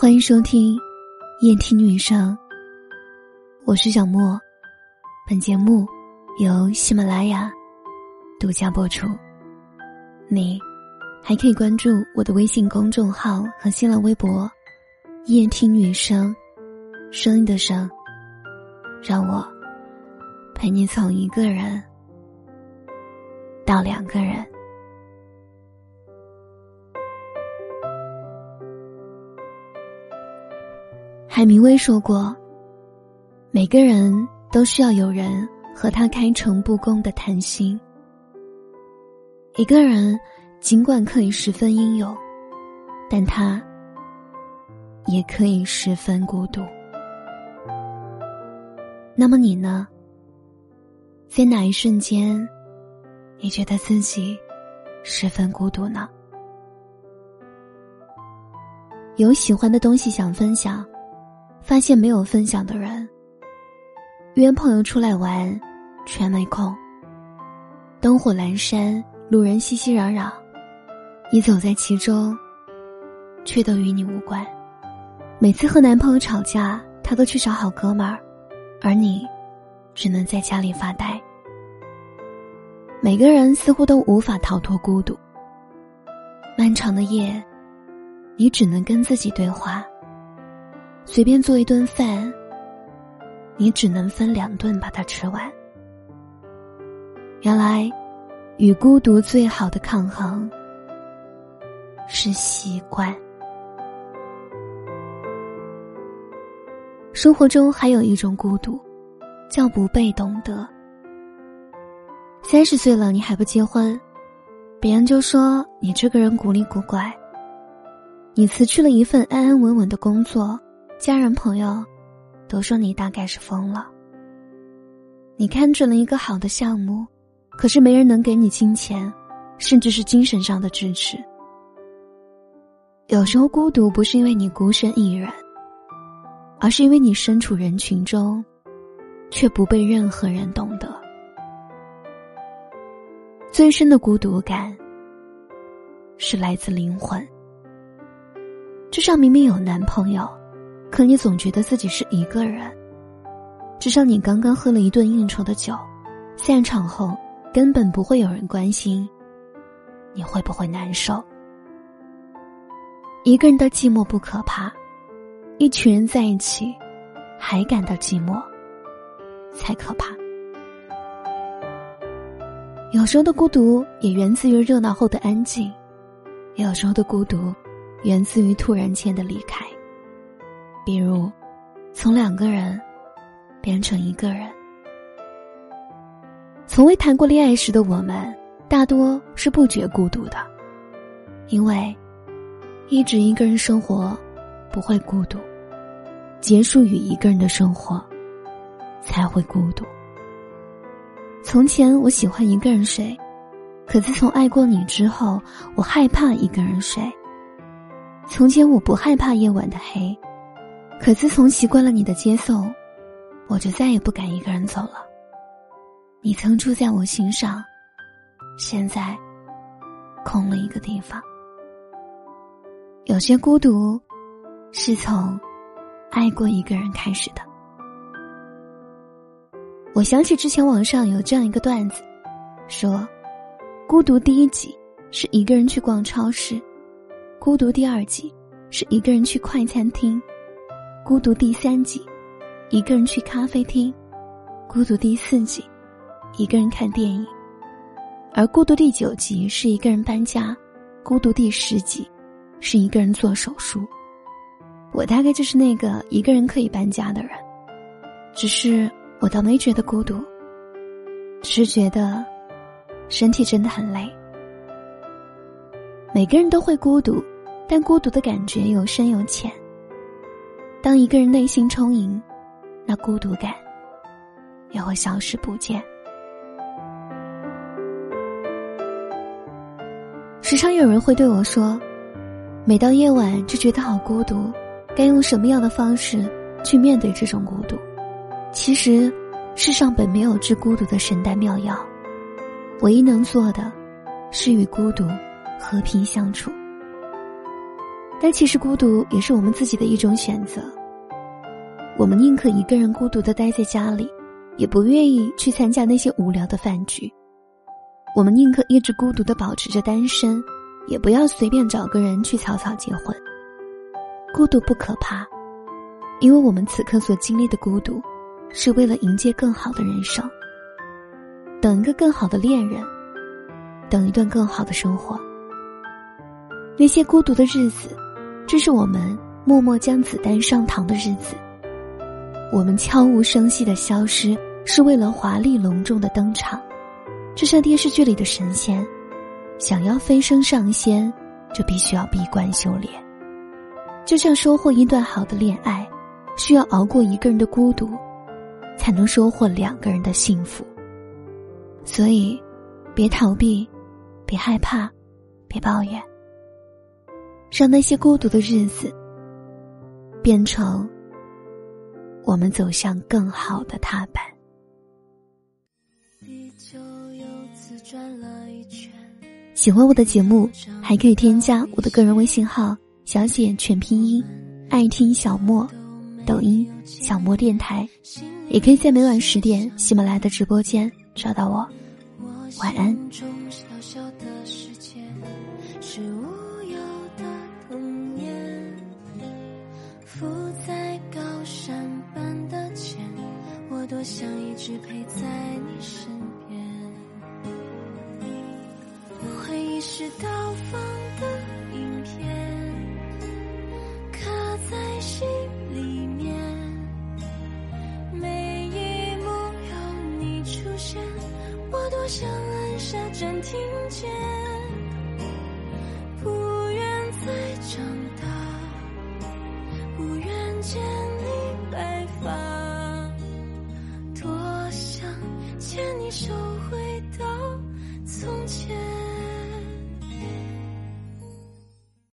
欢迎收听《夜听女生》，我是小莫。本节目由喜马拉雅独家播出。你还可以关注我的微信公众号和新浪微博“夜听女生”，声音的声，让我陪你从一个人到两个人。海明威说过：“每个人都需要有人和他开诚布公的谈心。一个人尽管可以十分英勇，但他也可以十分孤独。那么你呢？在哪一瞬间，你觉得自己十分孤独呢？有喜欢的东西想分享。”发现没有分享的人，约朋友出来玩，全没空。灯火阑珊，路人熙熙攘攘，你走在其中，却都与你无关。每次和男朋友吵架，他都去找好哥们儿，而你，只能在家里发呆。每个人似乎都无法逃脱孤独。漫长的夜，你只能跟自己对话。随便做一顿饭，你只能分两顿把它吃完。原来，与孤独最好的抗衡是习惯。生活中还有一种孤独，叫不被懂得。三十岁了，你还不结婚，别人就说你这个人古里古怪。你辞去了一份安安稳稳的工作。家人朋友都说你大概是疯了。你看准了一个好的项目，可是没人能给你金钱，甚至是精神上的支持。有时候孤独不是因为你孤身一人，而是因为你身处人群中，却不被任何人懂得。最深的孤独感是来自灵魂。至少明明有男朋友。可你总觉得自己是一个人，至少你刚刚喝了一顿应酬的酒，散场后根本不会有人关心你会不会难受。一个人的寂寞不可怕，一群人在一起还感到寂寞才可怕。有时候的孤独也源自于热闹后的安静，有时候的孤独源自于突然间的离开。比如，从两个人变成一个人。从未谈过恋爱时的我们，大多是不觉孤独的，因为一直一个人生活不会孤独，结束与一个人的生活才会孤独。从前我喜欢一个人睡，可自从爱过你之后，我害怕一个人睡。从前我不害怕夜晚的黑。可自从习惯了你的接送，我就再也不敢一个人走了。你曾住在我心上，现在空了一个地方。有些孤独，是从爱过一个人开始的。我想起之前网上有这样一个段子，说，孤独第一集是一个人去逛超市，孤独第二集是一个人去快餐厅。孤独第三集，一个人去咖啡厅；孤独第四集，一个人看电影；而孤独第九集是一个人搬家；孤独第十集，是一个人做手术。我大概就是那个一个人可以搬家的人，只是我倒没觉得孤独，只是觉得身体真的很累。每个人都会孤独，但孤独的感觉有深有浅。当一个人内心充盈，那孤独感也会消失不见。时常有人会对我说：“每到夜晚就觉得好孤独，该用什么样的方式去面对这种孤独？”其实，世上本没有治孤独的神丹妙药，唯一能做的，是与孤独和平相处。但其实孤独也是我们自己的一种选择。我们宁可一个人孤独的待在家里，也不愿意去参加那些无聊的饭局。我们宁可一直孤独的保持着单身，也不要随便找个人去草草结婚。孤独不可怕，因为我们此刻所经历的孤独，是为了迎接更好的人生。等一个更好的恋人，等一段更好的生活。那些孤独的日子，这是我们默默将子弹上膛的日子。我们悄无声息的消失，是为了华丽隆重的登场。就像电视剧里的神仙，想要飞升上仙，就必须要闭关修炼。就像收获一段好的恋爱，需要熬过一个人的孤独，才能收获两个人的幸福。所以，别逃避，别害怕，别抱怨，让那些孤独的日子变成我们走向更好的踏板。喜欢我的节目，还可以添加我的个人微信号小写全拼音，爱听小莫，抖音小莫电台，也可以在每晚十点喜马拉雅的直播间找到我。晚安。多想一直陪在你身边，回忆是倒放的影片，刻在心里面。每一幕有你出现，我多想按下暂停键，不愿再长大，不愿见手回到从前。